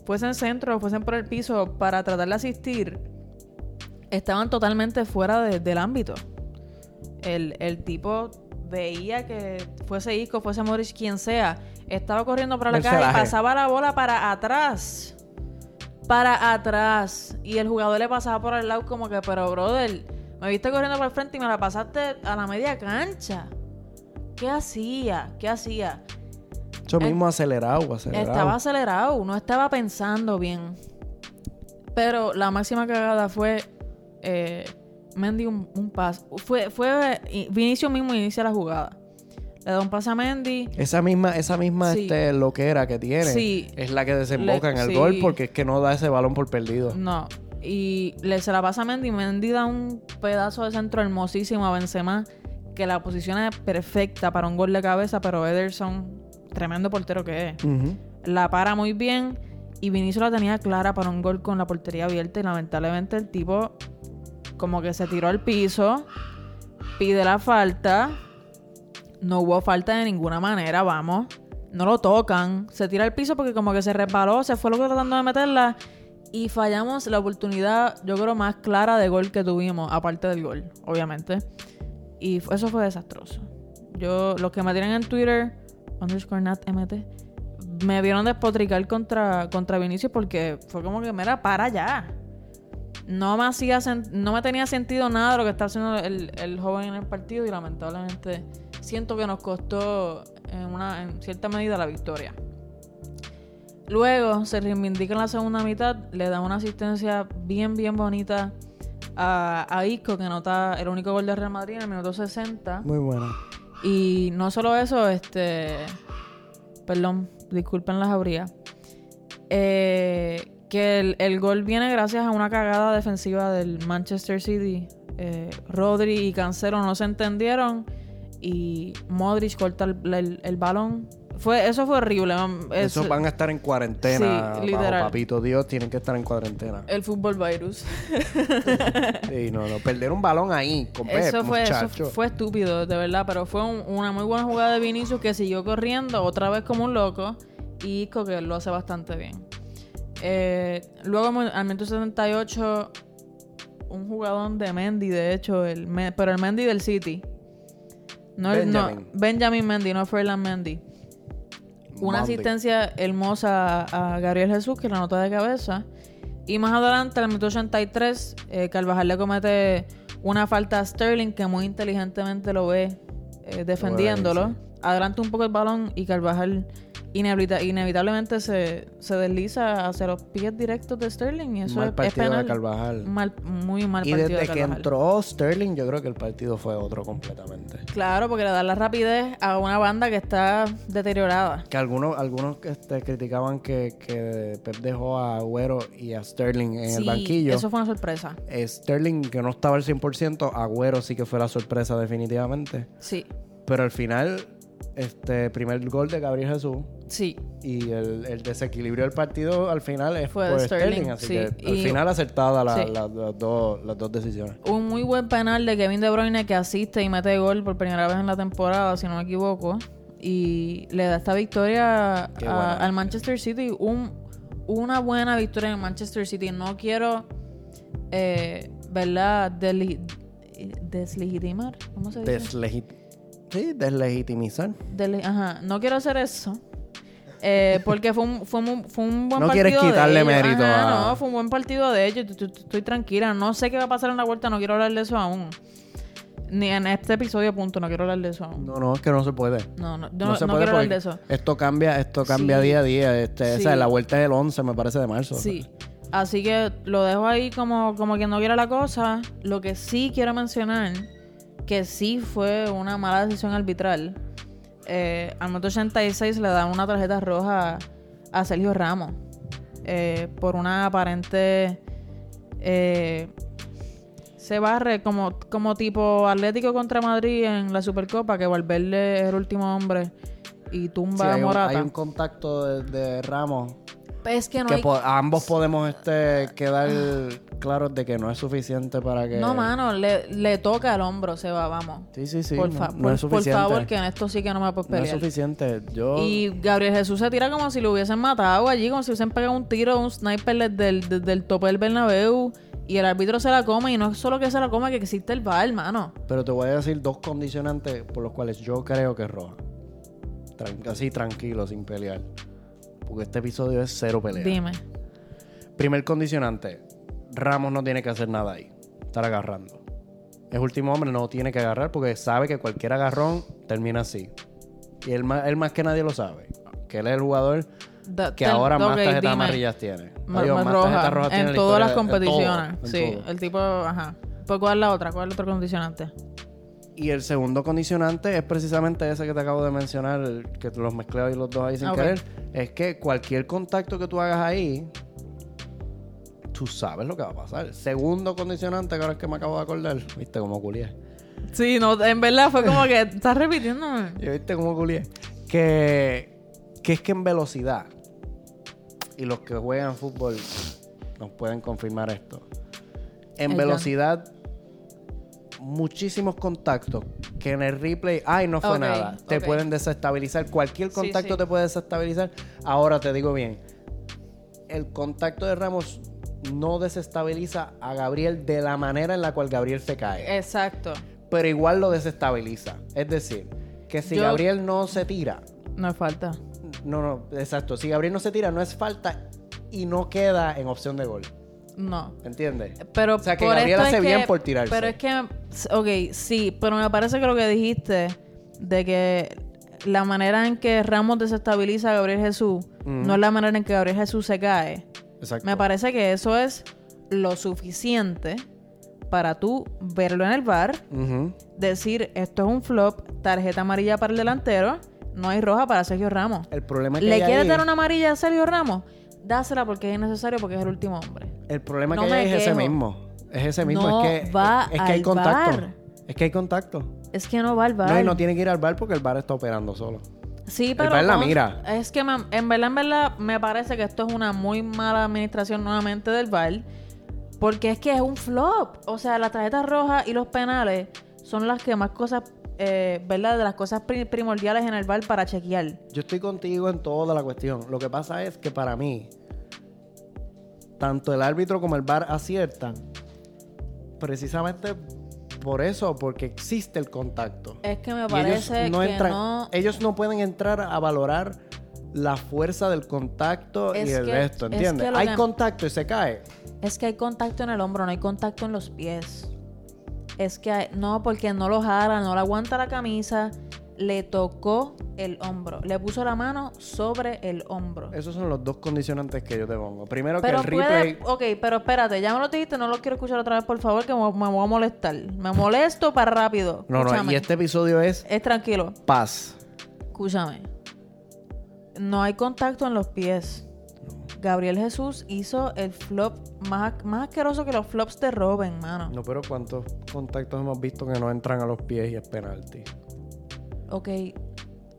fuesen centro, fuesen por el piso, para tratar de asistir, estaban totalmente fuera de- del ámbito. El, el tipo veía que fuese Isco, fuese Morris, quien sea, estaba corriendo para la caja y pasaba la bola para atrás. Para atrás. Y el jugador le pasaba por el lado como que, pero brother, me viste corriendo por el frente y me la pasaste a la media cancha. ¿Qué hacía? ¿Qué hacía? Eso mismo acelerado, acelerado. Eh, Estaba acelerado, no estaba pensando bien. Pero la máxima cagada fue eh, Mendy un, un pase. Fue, fue y- Vinicius mismo inicia la jugada. Le da un pase a Mendy. Esa misma, esa misma Sí. este, loquera que tiene Sí. es la que desemboca Le- en el sí. gol porque es que no da ese balón por perdido. No. Y le, se la pasa a Mendy. Mendy da un pedazo de centro hermosísimo a Benzema. Que la posición es perfecta para un gol de cabeza. Pero Ederson, tremendo portero que es. La para muy bien y Vinicius la tenía clara para un gol con la portería abierta y lamentablemente el tipo como que se tiró al piso, pide la falta, no hubo falta de ninguna manera, vamos, no lo tocan, se tira al piso porque como que se resbaló, se fue loco tratando de meterla Y fallamos la oportunidad, yo creo, más clara de gol que tuvimos, aparte del gol, obviamente. Y eso fue desastroso. Yo, los que me tienen en Twitter, underscore nat mt, me vieron despotricar contra, contra Vinicius porque fue como que, mira, para ya. No me hacía no me tenía sentido nada de lo que está haciendo el, el joven en el partido y lamentablemente siento que nos costó en, una, en cierta medida la victoria. Luego se reivindica en la segunda mitad, le da una asistencia bien, bien bonita a, a Isco, que anota el único gol de Real Madrid en el minuto 60. Muy buena. Y no solo eso, este. Perdón, disculpen la jauría. Eh, que el, el gol viene gracias a una cagada defensiva del Manchester City. Eh, Rodri y Cancelo no se entendieron. Y Modric corta el, el- el balón. Fue, eso fue horrible. Es- Esos van a estar en cuarentena. Sí, literal. papito Dios, tienen que estar en cuarentena. El fútbol virus. Sí, no, no. Perder un balón ahí, con Eso fue, eso fue estúpido, de verdad, pero fue un- una muy buena jugada de Vinicius que siguió corriendo otra vez como un loco y Isco que lo hace bastante bien. Eh, luego al minuto 78 un jugador de Mendy, de hecho, el, pero el Mendy del City. No, el- no Benjamin. Benjamin Mendy, no Ferland Mendy. Una asistencia hermosa a, a Gabriel Jesús que la anotó de cabeza. Y más adelante, al minuto 83, eh, Carvajal le comete una falta a Sterling que muy inteligentemente lo ve eh, defendiéndolo. sí. Adelanta un poco el balón y Carvajal inevita- inevitablemente se, se desliza hacia los pies directos de Sterling. Y eso Mal es, es partido de penal. Carvajal. Mal- muy mal Y partido desde de que entró Sterling, yo creo que el partido fue otro completamente. Claro, porque le da la rapidez a una banda que está deteriorada. Que algunos, algunos este, criticaban que, que Pep dejó a Agüero y a Sterling en el banquillo. Eso fue una sorpresa. Eh, Sterling, que no estaba al 100%, Agüero sí que fue la sorpresa definitivamente. Sí, Pero al final, este primer gol de Gabriel Jesús sí. y el, el desequilibrio del partido al final es Fue por Sterling. Sterling, así sí. que al Y- final acertada la- sí. la- las, dos, las dos decisiones. Un muy buen penal de Kevin De Bruyne que asiste y mete gol por primera vez en la temporada, si no me equivoco. Y le da esta victoria a- al Manchester City. Un, una buena victoria en el Manchester City. No quiero, eh, ¿verdad? Deslegitimar. ¿Cómo se dice? Deslegit sí, deslegitimizar. Dele- Ajá, no quiero hacer eso. Eh, porque fue un, fue, un, fue un buen No partido. quieres de quitarle ellos. mérito Ajá, a- No, fue un buen partido de ellos. Estoy- tranquila. No sé qué va a pasar en la vuelta. No quiero hablar de eso aún. Ni en este episodio, punto. No quiero hablar de eso aún. No, no, es que no se puede. No, no, No, no, se no puede quiero hablar de eso. Esto cambia, esto cambia Sí. día a día. Este, Sí. esa, la vuelta es el 11, me parece, de marzo. Sí. Así que lo dejo ahí como, como quien no quiera la cosa. Lo que sí quiero mencionar, que sí fue una mala decisión arbitral. Eh, al minuto 86 le dan una tarjeta roja a Sergio Ramos. eh, por una aparente... eh, se barre como, como tipo Atlético contra Madrid en la Supercopa, que Valverde es el último hombre y Sí, tumba a hay, un, Morata. hay un contacto de, de Ramos Es que no que hay... po- ambos podemos este, quedar claros de que no es suficiente para que... No, mano, le, le toca el hombro, se va, vamos. Sí, sí, sí. por, no, fa- no por- es por favor, que en esto sí que no me puedes No es pelear. suficiente. Yo... y Gabriel Jesús se tira como si lo hubiesen matado allí, como si hubiesen pegado un tiro, un sniper desde el, desde el tope del Bernabéu. Y el árbitro se la come, y no es solo que se la come, que existe el VAR, hermano. Pero te voy a decir dos condicionantes por los cuales yo creo que es roja. Tran- así tranquilo, sin pelear. Porque este episodio es cero pelea. Dime. Primer condicionante. Ramos no tiene que hacer nada ahí. Estar agarrando. Es último hombre, no tiene que agarrar porque sabe que cualquier agarrón termina así. Y él más, él más que nadie lo sabe. Que él es el jugador Da- que ten- ahora más tarjetas amarillas tiene. Ma- Adiós, ma- más roja, tarjetas rojas tiene en la todas las de- en competiciones. en sí, todo. el tipo, ajá. Pues, ¿cuál es la otra? ¿Cuál es el otro condicionante? Y el segundo condicionante es precisamente ese que te acabo de mencionar, el que los mezclé ahí los dos ahí sin querer. Es que cualquier contacto que tú hagas ahí, tú sabes lo que va a pasar. Segundo condicionante, que ahora es que me acabo de acordar, viste cómo culié. Sí, no, en verdad fue como que estás repitiéndome. ¿Y viste cómo culié? Que, que es que en velocidad, y los que juegan fútbol nos pueden confirmar esto. En velocidad, muchísimos contactos que en el replay, ay, no fue nada, te pueden desestabilizar. Cualquier Sí, contacto sí. te puede desestabilizar. Ahora te digo bien, el contacto de Ramos no desestabiliza a Gabriel de la manera en la cual Gabriel se cae. Exacto. Pero igual lo desestabiliza. Es decir, que si Yo- Gabriel no se tira, No es falta. no, no, exacto, si Gabriel no se tira, no es falta y no queda en opción de gol. No. ¿Entiendes? Pero O sea, que por Gabriel esto hace es bien que- por tirarse. Pero es que, ok, sí, pero me parece que lo que dijiste de que la manera en que Ramos desestabiliza a Gabriel Jesús no es la manera en que Gabriel Jesús se cae. Exacto. Me parece que eso es lo suficiente para tú verlo en el bar, decir esto es un flop, tarjeta amarilla para el delantero, no hay roja para Sergio Ramos. El problema es que ¿Le quieres ahí- dar una amarilla a Sergio Ramos? Dásela porque es innecesario porque es el último hombre. El problema No que hay es ese mismo. Es ese mismo. No es que, va es que hay contacto. bar. Es que hay contacto. Es que no va al bar. No, y no tiene que ir al bar porque el bar está operando solo. Sí, pero. bar la mira. Es que me- en verdad, en verdad, me parece que esto es una muy mala administración nuevamente del bar. Porque es que es un flop. O sea, la tarjeta roja y los penales son las que más cosas, eh, ¿verdad? De las cosas pri- primordiales en el bar para chequear. Yo estoy contigo en toda la cuestión. Lo que pasa es que para mí, tanto el árbitro como el bar aciertan precisamente por eso, porque existe el contacto. Es que me Y parece ellos no que entran, no. ellos no pueden entrar a valorar la fuerza del contacto y Es el que- resto, es ¿entiendes? que Hay que- contacto y se cae. Es que hay contacto en el hombro, no hay contacto en los pies. Es que hay- no, porque no lo jala, no le aguanta la camisa, le tocó el hombro, le puso la mano sobre el hombro. Esos son los dos condicionantes que yo te pongo. Primero Pero que el replay... puede, ok, pero espérate, ya me lo dijiste, no lo quiero escuchar otra vez, por favor, que me, me voy a molestar. Me molesto para rápido. No, no, y este episodio es Es tranquilo, paz. escúchame. No hay contacto en los pies. Gabriel Jesús hizo el flop más, más asqueroso que los flops de Robin, mano. No, pero ¿cuántos contactos hemos visto que no entran a los pies y es penalti? Ok,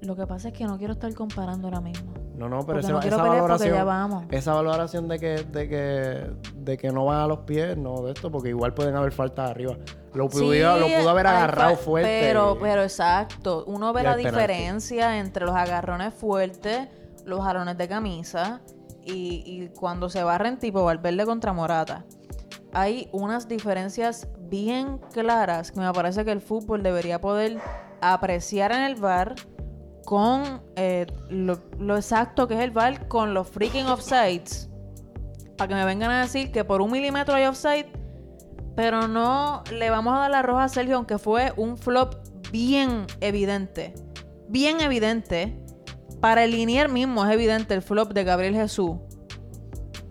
lo que pasa es que no quiero estar comparando ahora mismo. No, no, pero ese- no esa valoración... ya vamos. Esa valoración de que, de que de que no van a los pies, no de esto, porque igual pueden haber faltas arriba. Lo, pudiera- lo pudo haber agarrado fuerte. Pero, pero exacto. Uno ve la penalti. diferencia entre los agarrones fuertes, los jalones de camisa y, y cuando se barren tipo Valverde contra Morata. Hay unas diferencias bien claras que me parece que el fútbol debería poder apreciar en el bar con eh, lo, exacto que es el bar con los freaking offsides. Para que me vengan a decir que por un milímetro hay offside, pero no le vamos a dar la roja a Sergio, aunque fue un flop bien evidente. Bien evidente. Para el linier mismo es evidente el flop de Gabriel Jesús.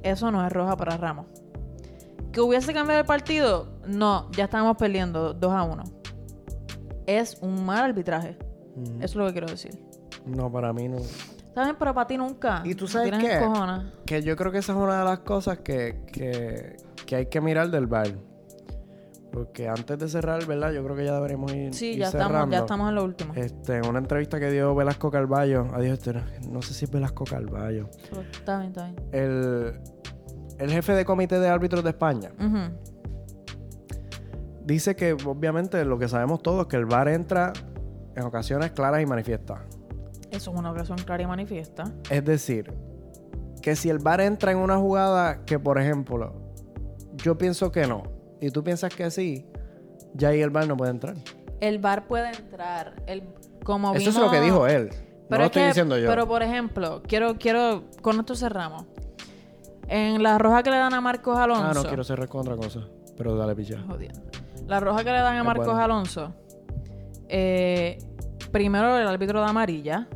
Eso no es roja para Ramos. ¿Que hubiese cambiado el partido? No, ya estábamos perdiendo 2 a 1. Es un mal arbitraje. Eso es lo que quiero decir. No, para mí no. ¿Saben? Pero para ti nunca. ¿Y tú sabes tienes qué? Que yo creo que esa es una de las cosas que, que, que hay que mirar del bar. Porque antes de cerrar, ¿verdad? Yo creo que ya deberíamos ir, Sí, ir ya estamos, ya estamos en lo último. Este, en una entrevista que dio Velasco Carballo, adiós, este, no- no sé si es Velasco Carballo, Pero Está bien, está bien. el, el jefe de comité de árbitros de España, Ujú. Dice que obviamente lo que sabemos todos, que el VAR entra en ocasiones claras y manifiestas. Eso es una ocasión clara y manifiesta. Es decir, que si el VAR entra en una jugada que, por ejemplo, yo pienso que no, y tú piensas que sí, ya ahí el VAR no puede entrar. El bar puede entrar. El, como Eso es lo que dijo él. no lo es estoy que- diciendo yo. Pero por ejemplo, quiero, quiero, con esto cerramos. En la roja que le dan a Marcos Alonso. ah, no quiero cerrar con otra cosa. Pero dale, picha. Jodiendo. La roja que le dan a Marcos bueno. Alonso. eh, primero el árbitro da amarilla.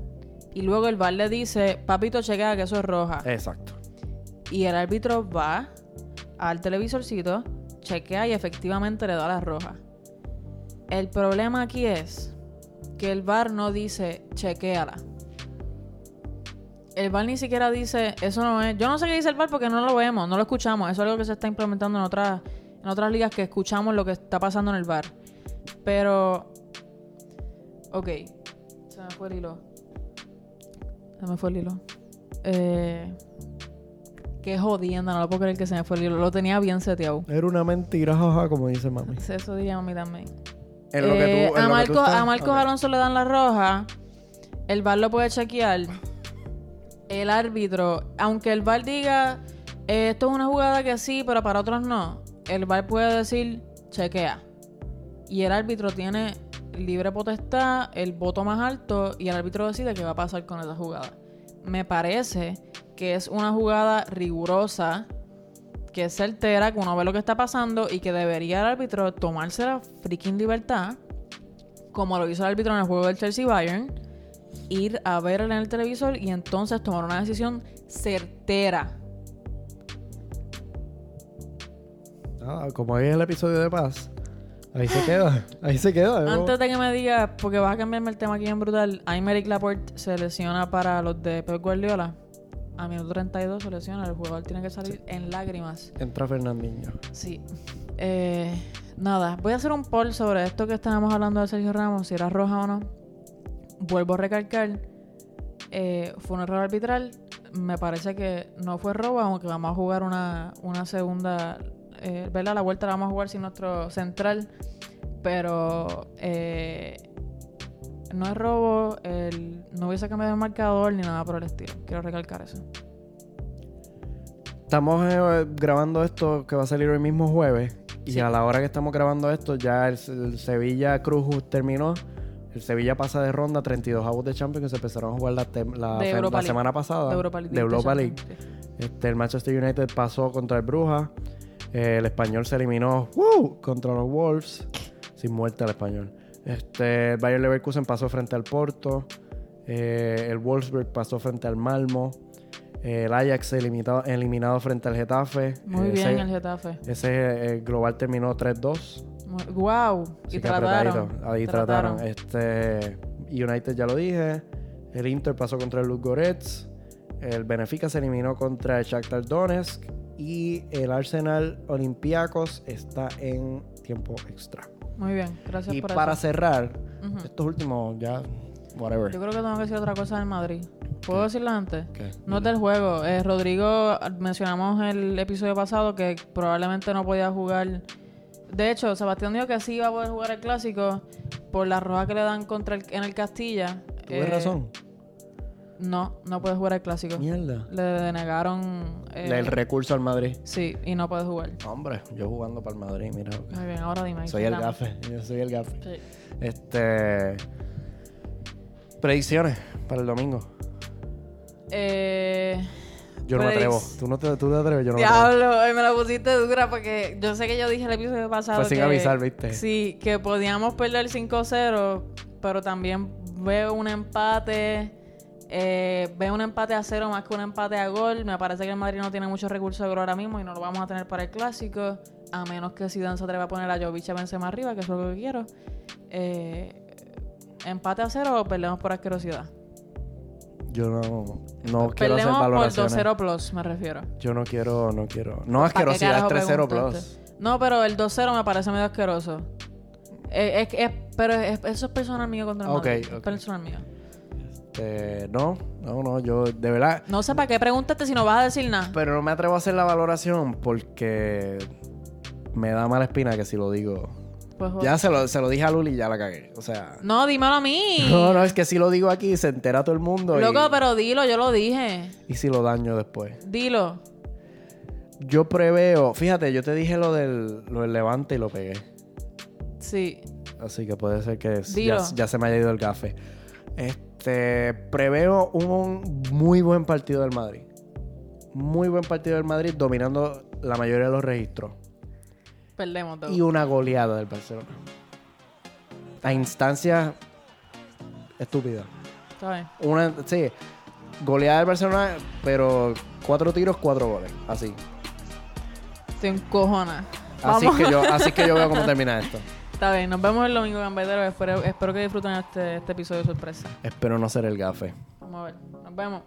Y luego el bar le dice, papito, chequea que eso es roja. Exacto. Y el árbitro va al televisorcito, chequea y efectivamente le da la roja. El problema aquí es que el VAR no dice chequeala. El VAR ni siquiera dice, eso no es. Yo no sé qué dice el VAR porque no lo vemos, no lo escuchamos. Eso es algo que se está implementando en otras, en otras ligas que escuchamos lo que está pasando en el VAR. Pero. Ok. Se me fue el hilo. Se me fue el hilo. Eh. Qué jodienda, no lo puedo creer que se me fue el hilo. Lo tenía bien seteado. Era una mentira, jaja, como dice mami. Eso diría mami también. En lo que Eh, en a, lo que tú Marcos, estás- a Marcos Ok. Alonso le dan la roja. El VAR lo puede chequear. El árbitro, aunque el VAR diga Eh, esto es una jugada que sí, pero para otros no. El VAR puede decir, chequea. Y el árbitro tiene libre potestad, el voto más alto, y el árbitro decide qué va a pasar con esa jugada. Me parece que es una jugada rigurosa, que es certera, que uno ve lo que está pasando y que debería el árbitro tomarse la freaking libertad, como lo hizo el árbitro en el juego del Chelsea Bayern, ir a ver en el televisor y entonces tomar una decisión certera. Nada, como ahí en el episodio de Paz. Ahí se queda. Ahí se queda. ¿no? Antes de que me digas, porque vas a cambiarme el tema aquí en brutal, Aymeric Laporte se lesiona para los de Pep Guardiola. A minuto 32 se lesiona, el jugador tiene que salir en lágrimas. Entra Fernandinho. Sí. Eh, nada, voy a hacer un poll sobre esto que estábamos hablando de Sergio Ramos, si era roja o no. Vuelvo a recalcar, eh, fue un error arbitral. Me parece que no fue robo, aunque vamos a jugar una, una segunda, eh, ¿verdad? La vuelta la vamos a jugar sin nuestro central, pero eh, no es robo, el, no hubiese cambiado el marcador ni nada por el estilo. Quiero recalcar eso. Estamos eh, grabando esto que va a salir hoy mismo jueves. Y a la hora que estamos grabando esto, ya el, el Sevilla Cruz terminó. El Sevilla pasa de ronda 32 avos de Champions que se empezaron a jugar la, la, League. semana pasada. De Europa League. De Europa League. Este, el Manchester United pasó contra el Bruja. Eh, el español se eliminó ¡woo! contra los Wolves. Sin muerte al español. Este, el Bayer Leverkusen pasó frente al Porto. Eh, el Wolfsburg pasó frente al Malmo. Eh, el Ajax eliminado, eliminado frente al Getafe. Muy bien ese, el Getafe. ese global terminó 3-2. Muy- Wow. Así Y trataron. Ahí trataron. Este, United ya lo dije. El Inter pasó contra el Ludogorets. El Benfica se eliminó contra el Shakhtar Donetsk. Y el Arsenal Olympiacos está en tiempo extra. Muy bien. Gracias y por para eso. cerrar, Ujú. estos últimos ya, whatever. Yo creo que tengo que decir otra cosa del Madrid. ¿Puedo decirla antes? ¿Qué? No es del juego. Eh, Rodrigo, mencionamos el episodio pasado que probablemente no podía jugar. De hecho, Sebastián dijo que sí iba a poder jugar el clásico por la roja que le dan contra el, en el Castilla. Tuve Eh, razón. No, no puede jugar el clásico. Mierda. Le denegaron. eh, El recurso al Madrid. Sí, y no puede jugar. Hombre, yo jugando para el Madrid, mira. lo Muy bien, ahora dime. Soy el dame. gafe. Yo soy el gafe. Sí. Este. Predicciones para el domingo. Eh, Yo no me atrevo. ¿Tú, no te, tú te atreves, yo no me atrevo. Diablo, ay, me la pusiste dura porque yo sé que yo dije el episodio pasado Fue sin avisar, ¿viste? Sí, que podíamos perder 5-0, pero también veo un empate, eh, veo un empate a cero más que un empate a gol. Me parece que el Madrid no tiene muchos recursos de gol ahora mismo y no lo vamos a tener para el clásico, a menos que Zidane se atreva a poner a Jovic a Benzema arriba, que es lo que quiero. Eh, empate a cero o perdemos por asquerosidad. Yo no, no quiero hacer Perdemos por valoraciones. 2-0 plus, me refiero. Yo no quiero, no quiero. No ¿Para qué asquerosidad, es carajo 3-0 preguntaste? plus. No, pero el 2-0 me parece medio asqueroso. Eh, es, es- pero es- eso es personal mío contra el Ok, Madrid. Es ok. personal mío. Eh, no, no, no, yo de verdad. No sé para qué preguntaste si no vas a decir nada. Pero no me atrevo a hacer la valoración porque me da mala espina que si lo digo. Pues, Ya se lo, se lo dije a Luli y ya la cagué. O sea. No, dímelo a mí. No, no, es que si lo digo aquí se entera todo el mundo. y- Loco, pero dilo, yo lo dije. y si lo daño después. Dilo. Yo preveo, fíjate, yo te dije lo del, lo del levante y lo pegué. Sí. Así que puede ser que Dilo. ya, ya se me haya ido el. Este, preveo un muy buen partido del Madrid. Muy buen partido del Madrid, dominando la mayoría de los registros. Perdemos todo. Y una goleada del Barcelona. A instancias estúpidas. Está bien. Una, sí, goleada del Barcelona, pero cuatro tiros, cuatro goles. Así. Te encojona. Así Vamos. que yo, así que yo veo cómo termina esto. Está bien, nos vemos el domingo, gambetero. Espero, espero que disfruten este, este episodio de sorpresa. Espero no ser el gafe. Vamos a ver. Nos vemos.